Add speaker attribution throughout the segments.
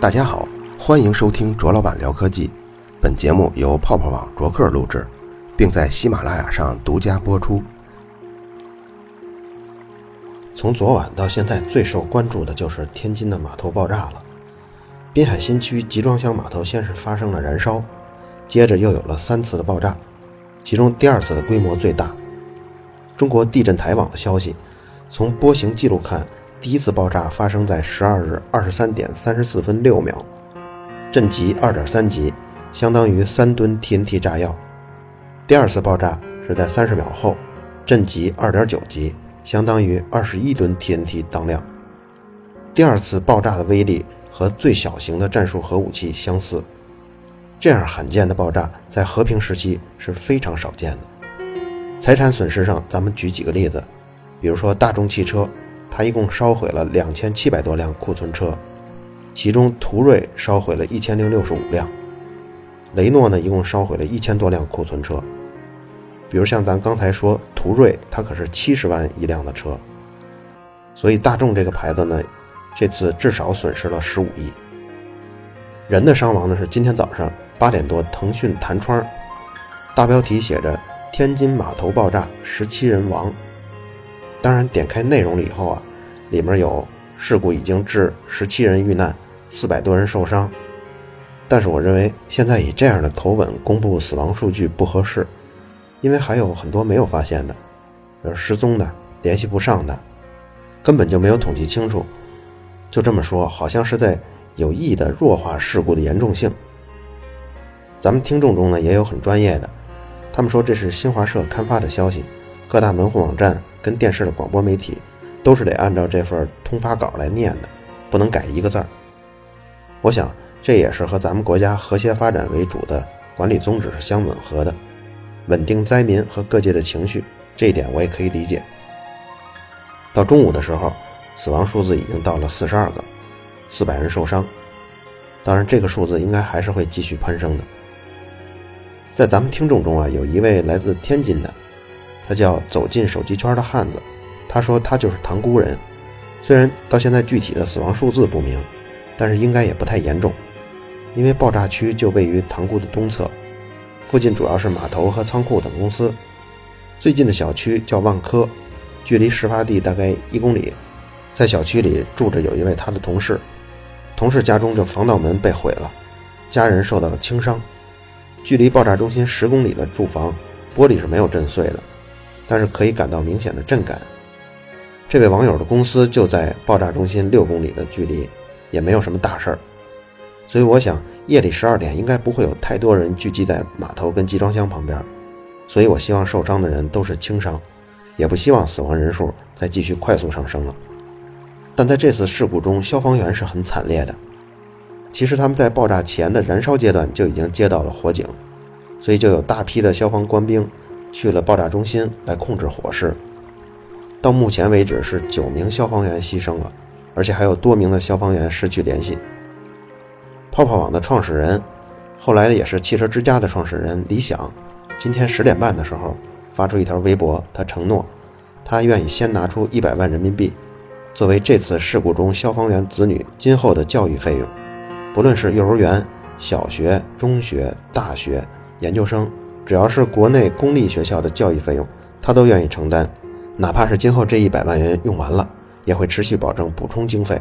Speaker 1: 大家好，欢迎收听卓老板聊科技。本节目由泡泡网卓克录制，并在喜马拉雅上独家播出。从昨晚到现在，最受关注的就是天津的码头爆炸了。滨海新区集装箱码头先是发生了燃烧，接着又有了三次的爆炸，其中第二次的规模最大。中国地震台网的消息，从波形记录看，第一次爆炸发生在十二日二十三点三十四分六秒，震级二点三级，相当于三吨 TNT 炸药。第二次爆炸是在三十秒后，震级二点九级，相当于二十一吨 TNT 当量。第二次爆炸的威力和最小型的战术核武器相似，这样罕见的爆炸在和平时期是非常少见的。财产损失上，咱们举几个例子，比如说大众汽车，它一共烧毁了两千七百多辆库存车，其中途锐烧毁了一千零六十五辆，雷诺呢一共烧毁了一千多辆库存车。比如像咱刚才说途锐，它可是七十万一辆的车，所以大众这个牌子呢，这次至少损失了十五亿。人的伤亡呢是今天早上八点多，腾讯弹窗，大标题写着。天津码头爆炸，十七人亡。当然，点开内容了以后啊，里面有事故已经致十七人遇难，四百多人受伤。但是我认为现在以这样的口吻公布死亡数据不合适，因为还有很多没有发现的，如失踪的、联系不上的，根本就没有统计清楚。就这么说，好像是在有意的弱化事故的严重性。咱们听众中呢，也有很专业的。他们说这是新华社刊发的消息，各大门户网站跟电视的广播媒体都是得按照这份通发稿来念的，不能改一个字儿。我想这也是和咱们国家和谐发展为主的管理宗旨是相吻合的，稳定灾民和各界的情绪，这一点我也可以理解。到中午的时候，死亡数字已经到了四十二个，四百人受伤，当然这个数字应该还是会继续攀升的。在咱们听众中啊，有一位来自天津的，他叫走进手机圈的汉子。他说他就是塘沽人，虽然到现在具体的死亡数字不明，但是应该也不太严重，因为爆炸区就位于塘沽的东侧，附近主要是码头和仓库等公司。最近的小区叫万科，距离事发地大概一公里。在小区里住着有一位他的同事，同事家中这防盗门被毁了，家人受到了轻伤。距离爆炸中心十公里的住房玻璃是没有震碎的，但是可以感到明显的震感。这位网友的公司就在爆炸中心六公里的距离，也没有什么大事儿。所以我想夜里十二点应该不会有太多人聚集在码头跟集装箱旁边，所以我希望受伤的人都是轻伤，也不希望死亡人数再继续快速上升了。但在这次事故中，消防员是很惨烈的。其实他们在爆炸前的燃烧阶段就已经接到了火警，所以就有大批的消防官兵去了爆炸中心来控制火势。到目前为止是九名消防员牺牲了，而且还有多名的消防员失去联系。泡泡网的创始人，后来也是汽车之家的创始人李想，今天十点半的时候发出一条微博，他承诺，他愿意先拿出一百万人民币，作为这次事故中消防员子女今后的教育费用。不论是幼儿园、小学、中学、大学、研究生，只要是国内公立学校的教育费用，他都愿意承担，哪怕是今后这一百万元用完了，也会持续保证补充经费。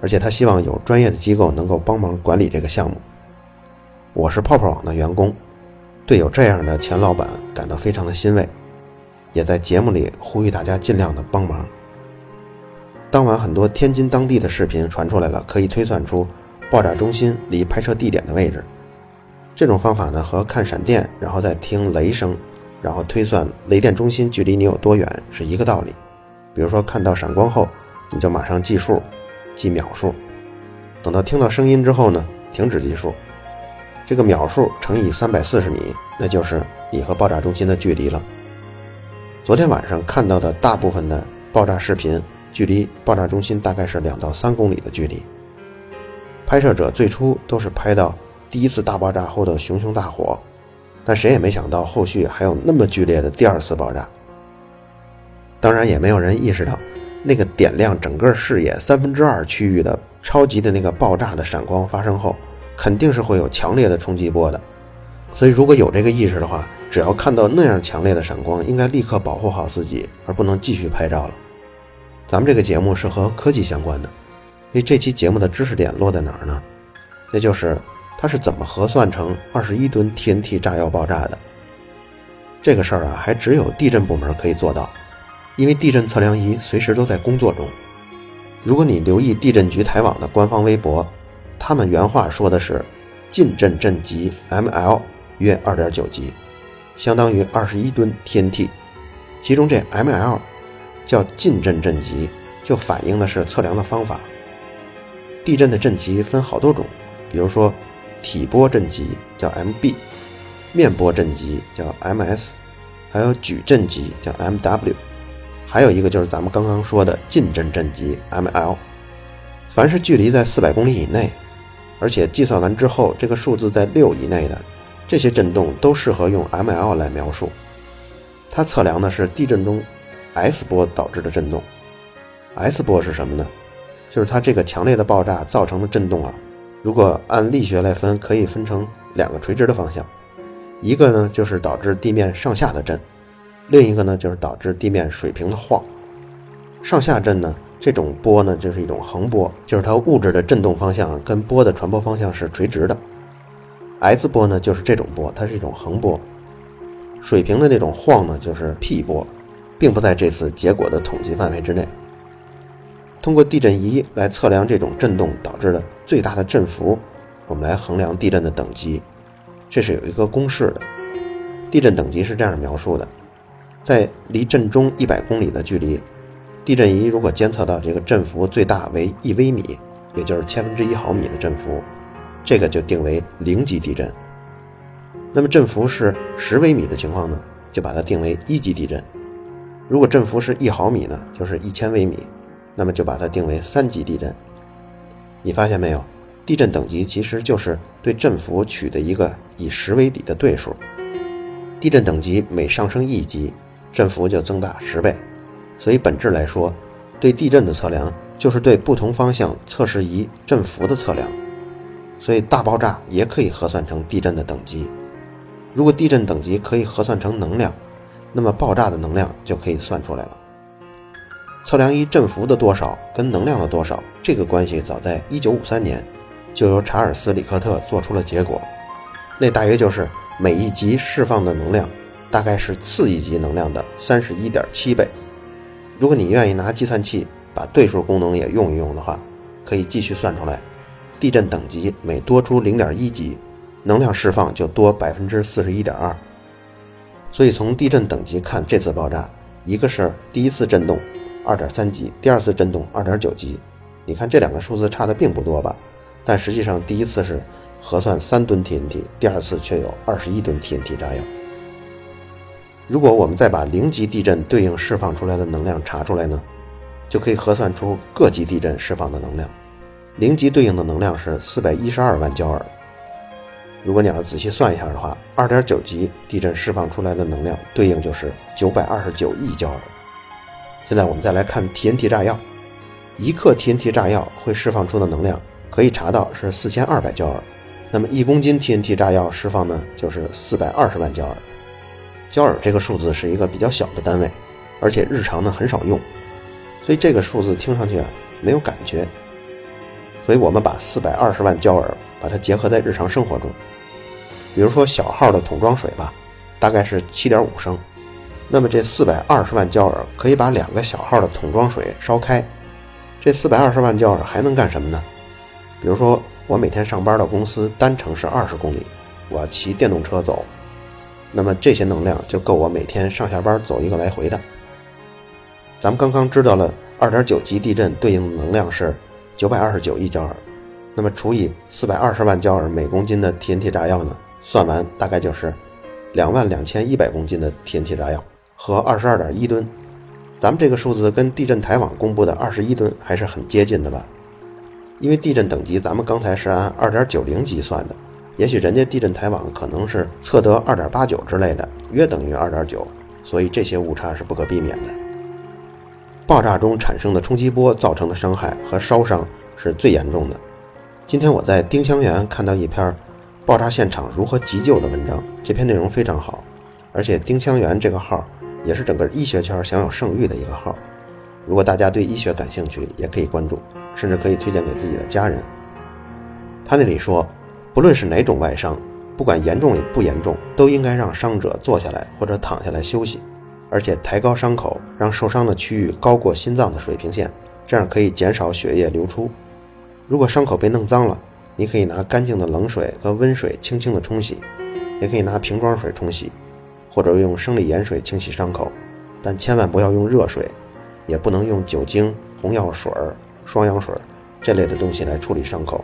Speaker 1: 而且他希望有专业的机构能够帮忙管理这个项目。我是泡泡网的员工，对有这样的钱老板感到非常的欣慰，也在节目里呼吁大家尽量的帮忙。当晚很多天津当地的视频传出来了，可以推算出。爆炸中心离拍摄地点的位置，这种方法呢和看闪电，然后再听雷声，然后推算雷电中心距离你有多远是一个道理。比如说看到闪光后，你就马上计数，计秒数，等到听到声音之后呢，停止计数，这个秒数乘以三百四十米，那就是你和爆炸中心的距离了。昨天晚上看到的大部分的。爆炸视频，距离爆炸中心大概是两到三公里的。距离。拍摄者最初都是拍到第一次大爆炸后的熊熊大火，但谁也没想到后续还有那么剧烈的第二次爆炸。当然，也没有人意识到那个点亮整个视野三分之二区域的超级的那个爆炸的闪光发生后，肯定是会有强烈的冲击波的。所以如果有这个意识的话，只要看到那样强烈的闪光，应该立刻保护好自己，而不能继续拍照了。咱们这个节目是和科技相关的，所以这期节目的知识点落在哪儿呢？那就是它是怎么核算成二十一吨 TNT 炸药爆炸的？这个事儿啊，还只有地震部门可以做到，因为地震测量仪随时都在工作中。如果你留意地震局台网的官方微博，他们原话说的是近震震级 ML 约二点九级。相当于二十一吨 TNT，其中这 ML 叫近震震级，就反映的是测量的方法。地震的震级分好多种，比如说体波震级叫 MB，面波震级叫 MS，还有矩震级叫 MW，还有一个就是咱们刚刚说的近震震级 ML。凡是距离在四百公里以内，而且计算完之后这个数字在六以内的。这些震动都适合用 ML 来描述，它测量的是地震中 S 波导致的震动。S 波是什么呢？就是它这个强烈的爆炸造成的震动啊。如果按力学来分，可以分成两个垂直的方向，一个呢就是导致地面上下的震，另一个呢就是导致地面水平的晃。上下震呢，这种波呢就是一种横波，就是它物质的振动方向跟波的传播方向是垂直的。S 波呢，就是这种波，它是一种横波。水平的那种晃呢，就是 P 波，并不在这次结果的统计范围之内。通过地震仪来测量这种震动导致的最大的振幅，我们来衡量地震的等级。这是有一个公式的。地震等级是这样描述的：在离震中一百公里的距离，地震仪如果监测到这个振幅最大为一微米，也就是千分之一毫米的振幅。这个就定为零级地震。那么振幅是十微米的情况呢，就把它定为一级地震。如果振幅是一毫米呢，就是一千微米，那么就把它定为三级地震。你发现没有？地震等级其实就是对振幅取的一个以十为底的对数。地震等级每上升一级，振幅就增大十倍。所以本质来说，对地震的测量就是对不同方向测试仪振幅的测量。所以大爆炸也可以核算成地震的等级。如果地震等级可以核算成能量，那么爆炸的能量就可以算出来了。测量一振幅的多少跟能量的多少这个关系，早在1953年就由查尔斯·里克特做出了结果。那大约就是每一级释放的能量大概是次一级能量的31.7倍。如果你愿意拿计算器把对数功能也用一用的话，可以继续算出来。地震等级每多出零点一级，能量释放就多百分之四十一点二。所以从地震等级看，这次爆炸，一个是第一次震动二点三级，第二次震动二点九级。你看这两个数字差的并不多吧？但实际上第一次是核算三吨 TNT，第二次却有二十一吨 TNT 炸药。如果我们再把零级地震对应释放出来的能量查出来呢，就可以核算出各级地震释放的能量。零级对应的能量是四百一十二万焦耳。如果你要仔细算一下的话，二点九级地震释放出来的能量对应就是九百二十九亿焦耳。现在我们再来看 TNT 炸药，一克 TNT 炸药会释放出的能量可以查到是四千二百焦耳。那么一公斤 TNT 炸药释放呢，就是四百二十万焦耳。焦耳这个数字是一个比较小的单位，而且日常呢很少用，所以这个数字听上去啊没有感觉。所以我们把四百二十万焦耳把它结合在日常生活中，比如说小号的桶装水吧，大概是七点五升，那么这四百二十万焦耳可以把两个小号的桶装水烧开。这四百二十万焦耳还能干什么呢？比如说我每天上班到公司单程是二十公里，我骑电动车走，那么这些能量就够我每天上下班走一个来回的。咱们刚刚知道了二点九级地震对应的能量是。九百二十九亿焦耳，那么除以四百二十万焦耳每公斤的 TNT 炸药呢？算完大概就是两万两千一百公斤的 TNT 炸药和二十二点一吨。咱们这个数字跟地震台网公布的二十一吨还是很接近的吧？因为地震等级咱们刚才是按二点九零级算的，也许人家地震台网可能是测得二点八九之类的，约等于二点九，所以这些误差是不可避免的。爆炸中产生的冲击波造成的伤害和烧伤是最严重的。今天我在丁香园看到一篇爆炸现场如何急救的文章，这篇内容非常好，而且丁香园这个号也是整个医学圈享有盛誉的一个号。如果大家对医学感兴趣，也可以关注，甚至可以推荐给自己的家人。他那里说，不论是哪种外伤，不管严重与不严重，都应该让伤者坐下来或者躺下来休息，而且抬高伤口，让受伤的区域高过心脏的水平线，这样可以减少血液流出。如果伤口被弄脏了，你可以拿干净的冷水和温水轻轻的冲洗，也可以拿瓶装水冲洗，或者用生理盐水清洗伤口，但千万不要用热水，也不能用酒精、红药水、双氧水这类的东西来处理伤口，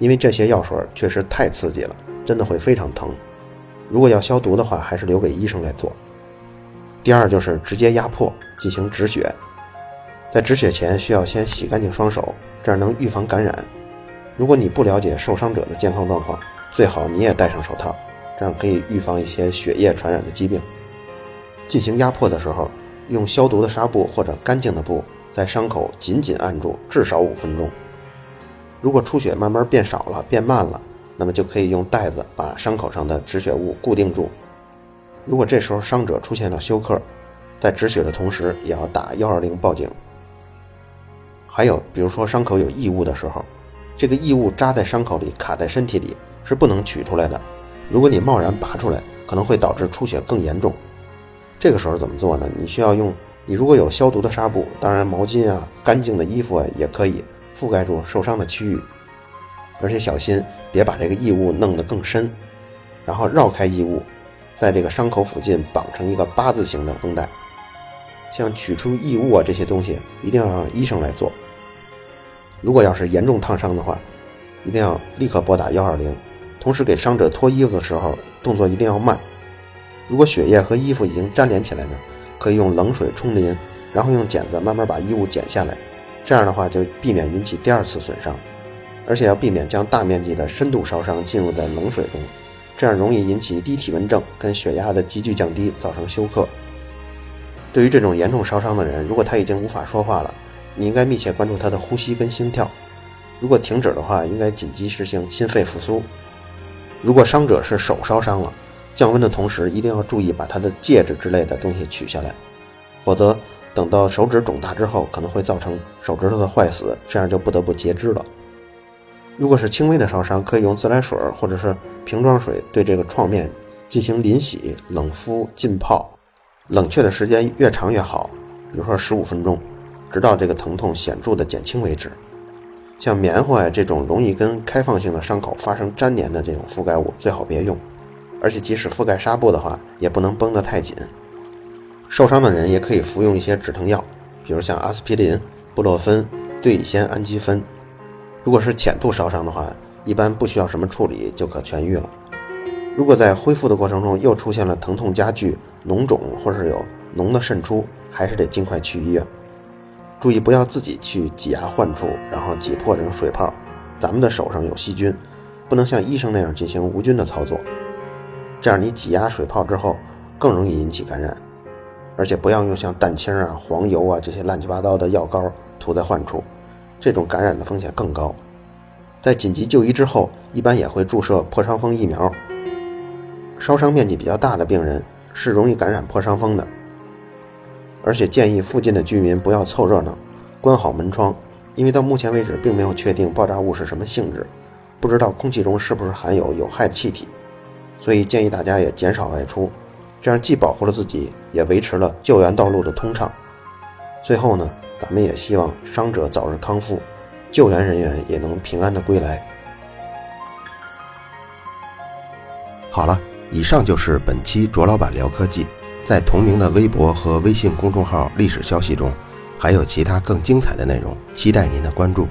Speaker 1: 因为这些药水确实太刺激了，真的会非常疼。如果要消毒的话，还是留给医生来做。第二就是直接压迫进行止血，在止血前需要先洗干净双手，这样能预防感染。如果你不了解受伤者的健康状况，最好你也戴上手套，这样可以预防一些血液传染的疾病。进行压迫的时候，用消毒的纱布或者干净的布在伤口紧紧按住，至少五分钟。如果出血慢慢变少了、变慢了，那么就可以用袋子把伤口上的止血物固定住。如果这时候伤者出现了休克，在止血的同时也要打幺二零报警。还有，比如说伤口有异物的时候。这个异物扎在伤口里，卡在身体里是不能取出来的。如果你贸然拔出来，可能会导致出血更严重。这个时候怎么做呢？你需要用你如果有消毒的纱布，当然毛巾啊、干净的衣服啊也可以覆盖住受伤的区域，而且小心别把这个异物弄得更深。然后绕开异物，在这个伤口附近绑成一个八字形的绷带。像取出异物啊这些东西，一定要让医生来做。如果要是严重烫伤的话，一定要立刻拨打幺二零。同时给伤者脱衣服的时候，动作一定要慢。如果血液和衣服已经粘连起来呢，可以用冷水冲淋，然后用剪子慢慢把衣物剪下来。这样的话就避免引起第二次损伤，而且要避免将大面积的深度烧伤进入在冷水中，这样容易引起低体温症跟血压的急剧降低，造成休克。对于这种严重烧伤的人，如果他已经无法说话了，你应该密切关注他的呼吸跟心跳，如果停止的话，应该紧急实行心肺复苏。如果伤者是手烧伤了，降温的同时一定要注意把他的戒指之类的东西取下来，否则等到手指肿大之后，可能会造成手指头的坏死，这样就不得不截肢了。如果是轻微的烧伤，可以用自来水或者是瓶装水对这个创面进行淋洗、冷敷、浸泡，冷却的时间越长越好，比如说十五分钟。直到这个疼痛显著的减轻为止。像棉花呀这种容易跟开放性的伤口发生粘连的这种覆盖物最好别用，而且即使覆盖纱布的话，也不能绷得太紧。受伤的人也可以服用一些止疼药，比如像阿司匹林、布洛芬、对乙酰氨基酚。如果是浅度烧伤的话，一般不需要什么处理就可痊愈了。如果在恢复的过程中又出现了疼痛加剧、脓肿或是有脓的渗出，还是得尽快去医院。注意不要自己去挤压患处，然后挤破这种水泡。咱们的手上有细菌，不能像医生那样进行无菌的操作。这样你挤压水泡之后，更容易引起感染。而且不要用像蛋清啊、黄油啊这些乱七八糟的药膏涂在患处，这种感染的风险更高。在紧急就医之后，一般也会注射破伤风疫苗。烧伤面积比较大的病人是容易感染破伤风的。而且建议附近的居民不要凑热闹，关好门窗，因为到目前为止并没有确定爆炸物是什么性质，不知道空气中是不是含有有害气体，所以建议大家也减少外出，这样既保护了自己，也维持了救援道路的通畅。最后呢，咱们也希望伤者早日康复，救援人员也能平安的归来。好了，以上就是本期卓老板聊科技。在同名的微博和微信公众号历史消息中，还有其他更精彩的内容，期待您的关注。